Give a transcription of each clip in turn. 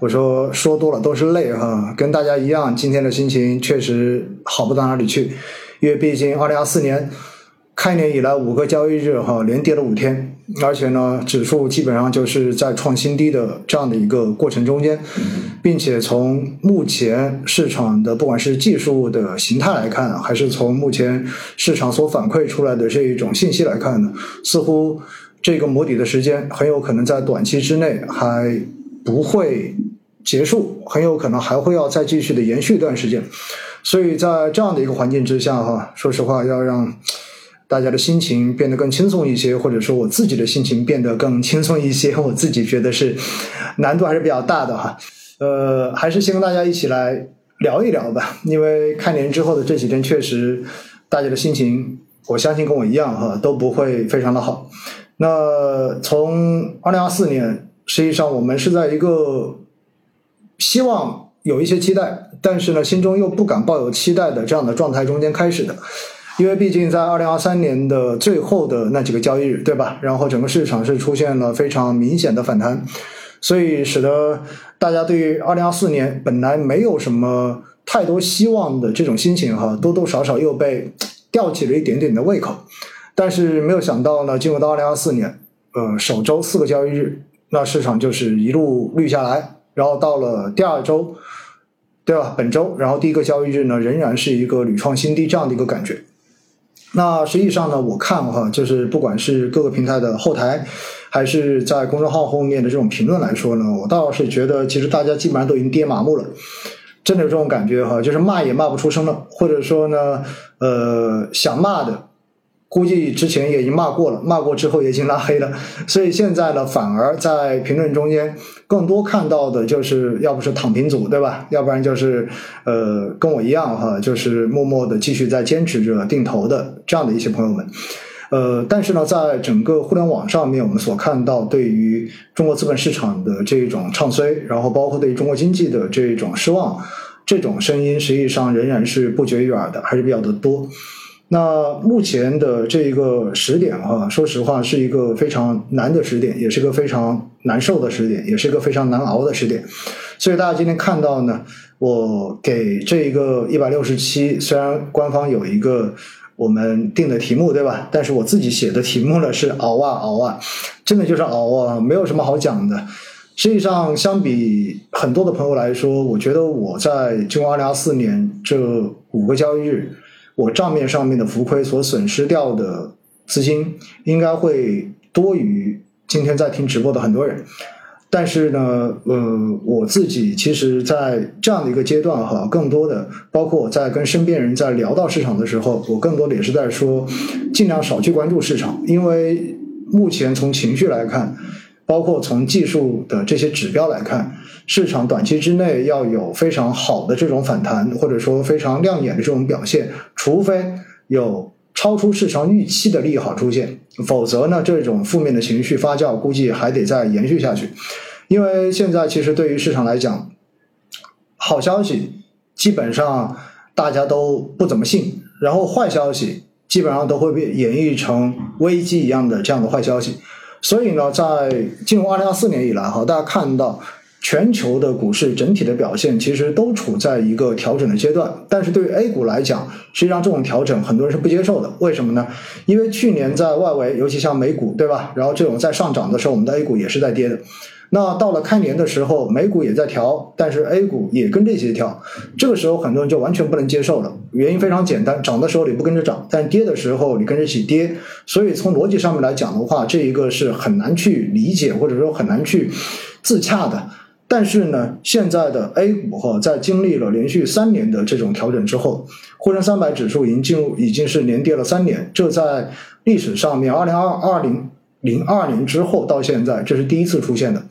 我说说多了都是泪哈，跟大家一样，今天的心情确实好不到哪里去，因为毕竟二零二四年开年以来五个交易日哈连跌了五天，而且呢指数基本上就是在创新低的这样的一个过程中间，并且从目前市场的不管是技术的形态来看，还是从目前市场所反馈出来的这一种信息来看呢，似乎这个摸底的时间很有可能在短期之内还不会。结束很有可能还会要再继续的延续一段时间，所以在这样的一个环境之下哈，说实话要让大家的心情变得更轻松一些，或者说我自己的心情变得更轻松一些，我自己觉得是难度还是比较大的哈。呃，还是先跟大家一起来聊一聊吧，因为开年之后的这几天确实大家的心情，我相信跟我一样哈都不会非常的好。那从二零二四年，实际上我们是在一个。希望有一些期待，但是呢，心中又不敢抱有期待的这样的状态中间开始的，因为毕竟在二零二三年的最后的那几个交易日，对吧？然后整个市场是出现了非常明显的反弹，所以使得大家对于二零二四年本来没有什么太多希望的这种心情哈，多多少少又被吊起了一点点的胃口。但是没有想到呢，进入到二零二四年，呃，首周四个交易日，那市场就是一路绿下来。然后到了第二周，对吧？本周，然后第一个交易日呢，仍然是一个屡创新低这样的一个感觉。那实际上呢，我看哈，就是不管是各个平台的后台，还是在公众号后面的这种评论来说呢，我倒是觉得，其实大家基本上都已经跌麻木了，真的有这种感觉哈，就是骂也骂不出声了，或者说呢，呃，想骂的。估计之前也已经骂过了，骂过之后也已经拉黑了，所以现在呢，反而在评论中间更多看到的就是要不是躺平组，对吧？要不然就是呃跟我一样哈，就是默默的继续在坚持着定投的这样的一些朋友们。呃，但是呢，在整个互联网上面，我们所看到对于中国资本市场的这种唱衰，然后包括对于中国经济的这种失望，这种声音实际上仍然是不绝于耳的，还是比较的多。那目前的这一个时点哈，说实话是一个非常难的时点，也是个非常难受的时点，也是一个非常难熬的时点。所以大家今天看到呢，我给这一个一百六十七，虽然官方有一个我们定的题目，对吧？但是我自己写的题目呢是熬啊熬啊，真的就是熬啊，没有什么好讲的。实际上，相比很多的朋友来说，我觉得我在进入二零二四年这五个交易日。我账面上面的浮亏所损失掉的资金，应该会多于今天在听直播的很多人。但是呢，呃，我自己其实，在这样的一个阶段哈，更多的包括我在跟身边人在聊到市场的时候，我更多的也是在说，尽量少去关注市场，因为目前从情绪来看。包括从技术的这些指标来看，市场短期之内要有非常好的这种反弹，或者说非常亮眼的这种表现，除非有超出市场预期的利好出现，否则呢，这种负面的情绪发酵，估计还得再延续下去。因为现在其实对于市场来讲，好消息基本上大家都不怎么信，然后坏消息基本上都会被演绎成危机一样的这样的坏消息。所以呢，在进入二零二四年以来，哈，大家看到全球的股市整体的表现，其实都处在一个调整的阶段。但是对于 A 股来讲，实际上这种调整很多人是不接受的。为什么呢？因为去年在外围，尤其像美股，对吧？然后这种在上涨的时候，我们的 A 股也是在跌的。那到了开年的时候，美股也在调，但是 A 股也跟这些调，这个时候很多人就完全不能接受了。原因非常简单，涨的时候你不跟着涨，但跌的时候你跟着一起跌，所以从逻辑上面来讲的话，这一个是很难去理解或者说很难去自洽的。但是呢，现在的 A 股哈，在经历了连续三年的这种调整之后，沪深三百指数已经进入已经是连跌了三年，这在历史上面，二零二二零。零二年之后到现在，这是第一次出现的，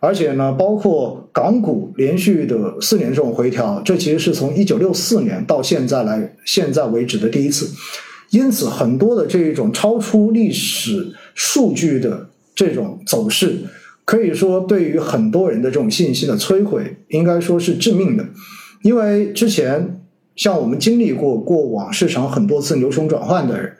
而且呢，包括港股连续的四年这种回调，这其实是从一九六四年到现在来现在为止的第一次，因此很多的这一种超出历史数据的这种走势，可以说对于很多人的这种信心的摧毁，应该说是致命的，因为之前像我们经历过过往市场很多次牛熊转换的人。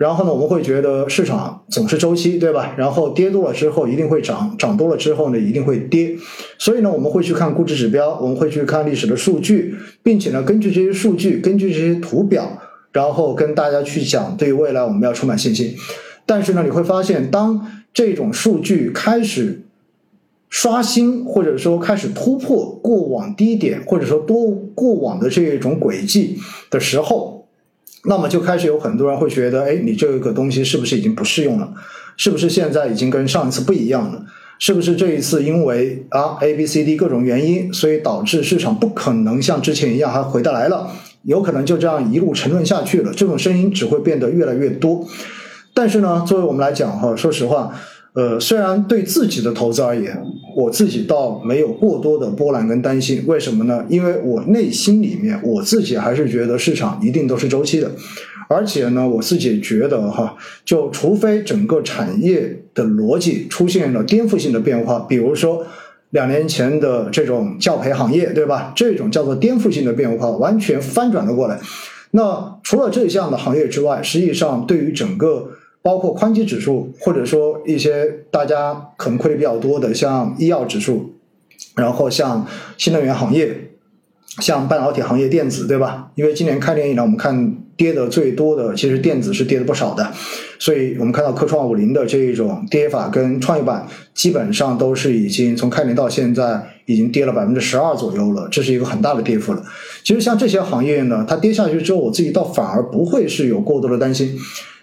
然后呢，我们会觉得市场总是周期，对吧？然后跌多了之后一定会涨，涨多了之后呢一定会跌。所以呢，我们会去看估值指标，我们会去看历史的数据，并且呢，根据这些数据，根据这些图表，然后跟大家去讲，对于未来我们要充满信心。但是呢，你会发现，当这种数据开始刷新，或者说开始突破过往低点，或者说多过往的这种轨迹的时候，那么就开始有很多人会觉得，哎，你这个东西是不是已经不适用了？是不是现在已经跟上一次不一样了？是不是这一次因为啊 A、B、C、D 各种原因，所以导致市场不可能像之前一样还回得来了？有可能就这样一路沉沦下去了。这种声音只会变得越来越多。但是呢，作为我们来讲哈，说实话。呃，虽然对自己的投资而言，我自己倒没有过多的波澜跟担心。为什么呢？因为我内心里面，我自己还是觉得市场一定都是周期的，而且呢，我自己觉得哈，就除非整个产业的逻辑出现了颠覆性的变化，比如说两年前的这种教培行业，对吧？这种叫做颠覆性的变化，完全翻转了过来。那除了这项的行业之外，实际上对于整个。包括宽基指数，或者说一些大家可能亏的比较多的，像医药指数，然后像新能源行业，像半导体行业、电子，对吧？因为今年开年以来，我们看跌的最多的，其实电子是跌的不少的，所以我们看到科创五零的这一种跌法，跟创业板基本上都是已经从开年到现在已经跌了百分之十二左右了，这是一个很大的跌幅了。其实像这些行业呢，它跌下去之后，我自己倒反而不会是有过多的担心。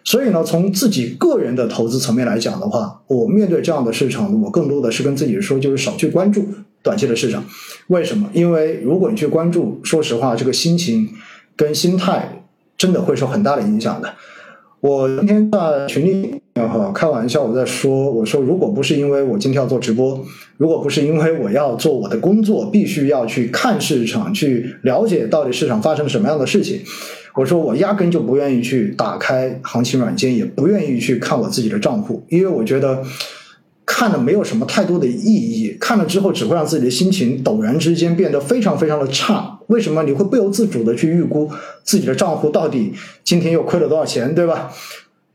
所以呢，从自己个人的投资层面来讲的话，我面对这样的市场，我更多的是跟自己说，就是少去关注短期的市场。为什么？因为如果你去关注，说实话，这个心情跟心态真的会受很大的影响的。我今天在群里哈开玩笑，我在说，我说如果不是因为我今天要做直播，如果不是因为我要做我的工作，必须要去看市场，去了解到底市场发生了什么样的事情。我说我压根就不愿意去打开行情软件，也不愿意去看我自己的账户，因为我觉得看了没有什么太多的意义，看了之后只会让自己的心情陡然之间变得非常非常的差。为什么你会不由自主的去预估自己的账户到底今天又亏了多少钱，对吧？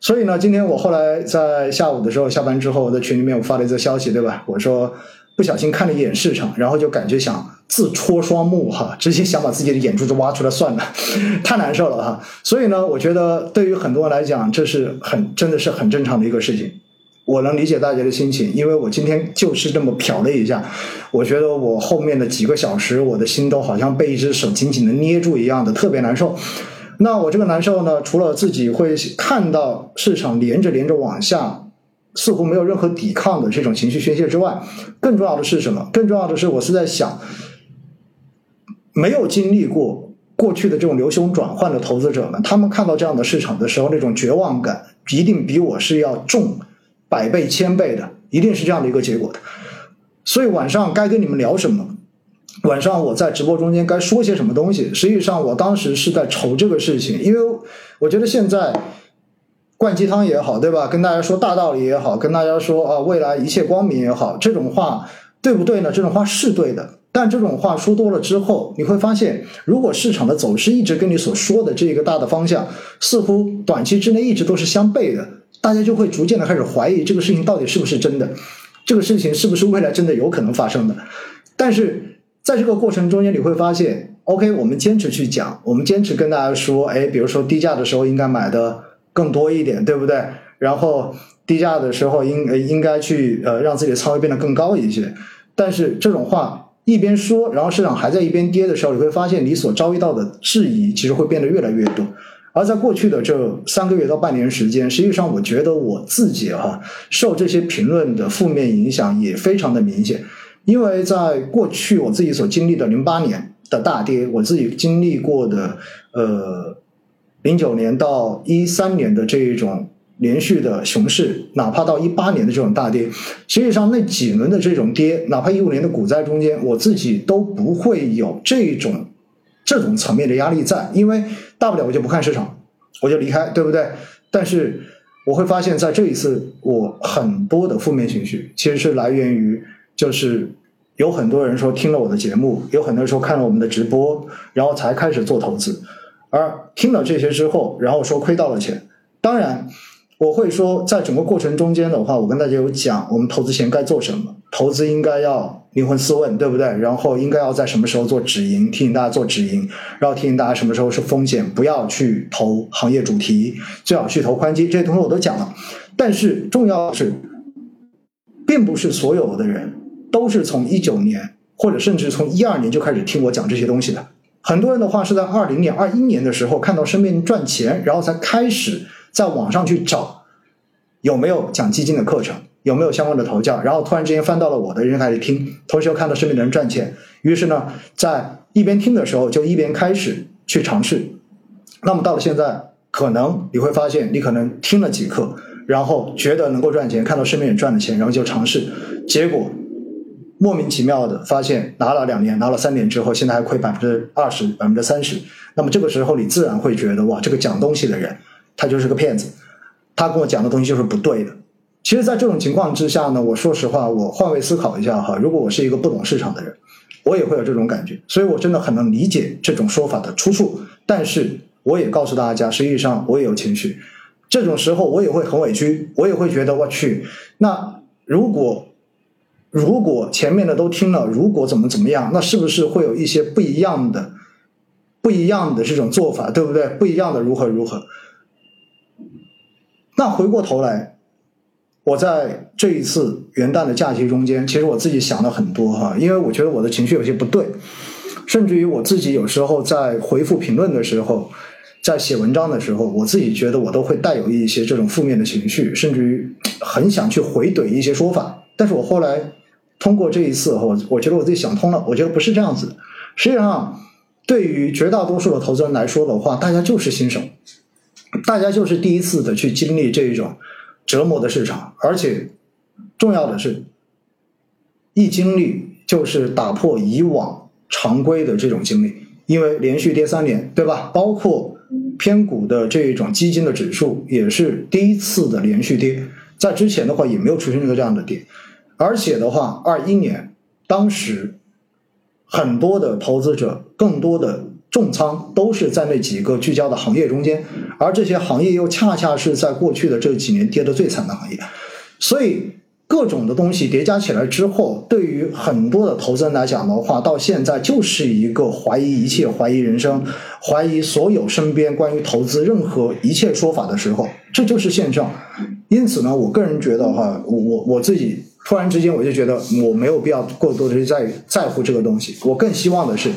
所以呢，今天我后来在下午的时候下班之后，在群里面我发了一则消息，对吧？我说。不小心看了一眼市场，然后就感觉想自戳双目哈，直接想把自己的眼珠子挖出来算了，太难受了哈。所以呢，我觉得对于很多人来讲，这是很真的是很正常的一个事情。我能理解大家的心情，因为我今天就是这么瞟了一下，我觉得我后面的几个小时，我的心都好像被一只手紧紧的捏住一样的，特别难受。那我这个难受呢，除了自己会看到市场连着连着往下。似乎没有任何抵抗的这种情绪宣泄之外，更重要的是什么？更重要的是，我是在想，没有经历过过去的这种流雄转换的投资者们，他们看到这样的市场的时候，那种绝望感一定比我是要重百倍千倍的，一定是这样的一个结果的。所以晚上该跟你们聊什么？晚上我在直播中间该说些什么东西？实际上，我当时是在愁这个事情，因为我觉得现在。灌鸡汤也好，对吧？跟大家说大道理也好，跟大家说啊，未来一切光明也好，这种话对不对呢？这种话是对的，但这种话说多了之后，你会发现，如果市场的走势一直跟你所说的这个大的方向，似乎短期之内一直都是相悖的，大家就会逐渐的开始怀疑这个事情到底是不是真的，这个事情是不是未来真的有可能发生的？但是在这个过程中间，你会发现，OK，我们坚持去讲，我们坚持跟大家说，哎，比如说低价的时候应该买的。更多一点，对不对？然后低价的时候应应该去呃让自己的仓位变得更高一些。但是这种话一边说，然后市场还在一边跌的时候，你会发现你所遭遇到的质疑其实会变得越来越多。而在过去的这三个月到半年时间，实际上我觉得我自己哈受这些评论的负面影响也非常的明显。因为在过去我自己所经历的零八年的大跌，我自己经历过的呃。零九年到一三年的这一种连续的熊市，哪怕到一八年的这种大跌，实际上那几轮的这种跌，哪怕一五年的股灾中间，我自己都不会有这种这种层面的压力在，因为大不了我就不看市场，我就离开，对不对？但是我会发现，在这一次，我很多的负面情绪其实是来源于，就是有很多人说听了我的节目，有很多人说看了我们的直播，然后才开始做投资。而听了这些之后，然后说亏到了钱，当然，我会说，在整个过程中间的话，我跟大家有讲，我们投资前该做什么，投资应该要灵魂四问，对不对？然后应该要在什么时候做止盈，提醒大家做止盈，然后提醒大家什么时候是风险，不要去投行业主题，最好去投宽基，这些东西我都讲了。但是重要的是，并不是所有的人都是从一九年或者甚至从一二年就开始听我讲这些东西的。很多人的话是在二零年、二一年的时候看到身边人赚钱，然后才开始在网上去找有没有讲基金的课程，有没有相关的投教，然后突然之间翻到了我的人开始听，同时又看到身边的人赚钱，于是呢，在一边听的时候就一边开始去尝试。那么到了现在，可能你会发现，你可能听了几课，然后觉得能够赚钱，看到身边人赚了钱，然后就尝试，结果。莫名其妙的发现，拿了两年，拿了三年之后，现在还亏百分之二十、百分之三十。那么这个时候，你自然会觉得，哇，这个讲东西的人，他就是个骗子，他跟我讲的东西就是不对的。其实，在这种情况之下呢，我说实话，我换位思考一下哈，如果我是一个不懂市场的人，我也会有这种感觉。所以我真的很能理解这种说法的出处。但是，我也告诉大家，实际上我也有情绪，这种时候我也会很委屈，我也会觉得，我去，那如果。如果前面的都听了，如果怎么怎么样，那是不是会有一些不一样的、不一样的这种做法，对不对？不一样的如何如何？那回过头来，我在这一次元旦的假期中间，其实我自己想了很多哈，因为我觉得我的情绪有些不对，甚至于我自己有时候在回复评论的时候，在写文章的时候，我自己觉得我都会带有一些这种负面的情绪，甚至于很想去回怼一些说法，但是我后来。通过这一次，我我觉得我自己想通了。我觉得不是这样子的。实际上，对于绝大多数的投资人来说的话，大家就是新手，大家就是第一次的去经历这一种折磨的市场，而且重要的是，一经历就是打破以往常规的这种经历。因为连续跌三年，对吧？包括偏股的这种基金的指数也是第一次的连续跌，在之前的话也没有出现过这样的跌。而且的话，二一年当时很多的投资者，更多的重仓都是在那几个聚焦的行业中间，而这些行业又恰恰是在过去的这几年跌得最惨的行业，所以各种的东西叠加起来之后，对于很多的投资人来讲的话，到现在就是一个怀疑一切、怀疑人生、怀疑所有身边关于投资任何一切说法的时候，这就是现状。因此呢，我个人觉得哈，我我我自己。突然之间，我就觉得我没有必要过多的去在在乎这个东西。我更希望的是，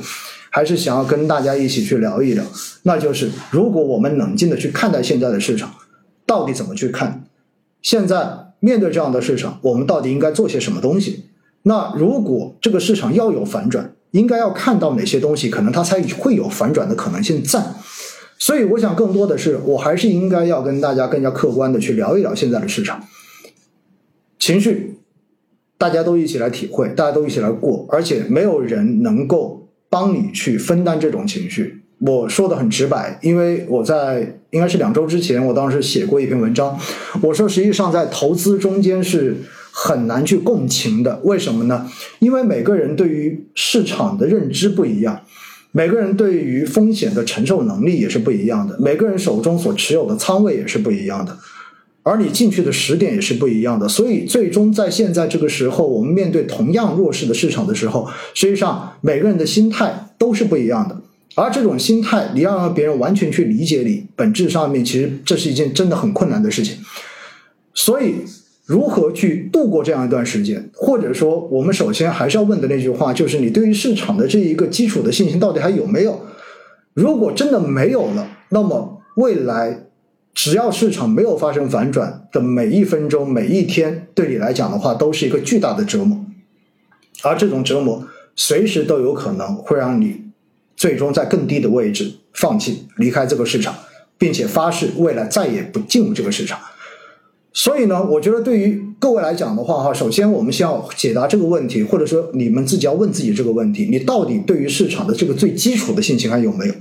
还是想要跟大家一起去聊一聊。那就是如果我们冷静的去看待现在的市场，到底怎么去看？现在面对这样的市场，我们到底应该做些什么东西？那如果这个市场要有反转，应该要看到哪些东西，可能它才会有反转的可能性在。所以，我想更多的是，我还是应该要跟大家更加客观的去聊一聊现在的市场情绪。大家都一起来体会，大家都一起来过，而且没有人能够帮你去分担这种情绪。我说的很直白，因为我在应该是两周之前，我当时写过一篇文章，我说实际上在投资中间是很难去共情的。为什么呢？因为每个人对于市场的认知不一样，每个人对于风险的承受能力也是不一样的，每个人手中所持有的仓位也是不一样的。而你进去的时点也是不一样的，所以最终在现在这个时候，我们面对同样弱势的市场的时候，实际上每个人的心态都是不一样的。而这种心态，你要让别人完全去理解你，本质上面其实这是一件真的很困难的事情。所以，如何去度过这样一段时间，或者说，我们首先还是要问的那句话，就是你对于市场的这一个基础的信心到底还有没有？如果真的没有了，那么未来。只要市场没有发生反转的每一分钟、每一天，对你来讲的话，都是一个巨大的折磨。而这种折磨，随时都有可能会让你最终在更低的位置放弃、离开这个市场，并且发誓未来再也不进入这个市场。所以呢，我觉得对于各位来讲的话，哈，首先我们先要解答这个问题，或者说你们自己要问自己这个问题：你到底对于市场的这个最基础的信心还有没有？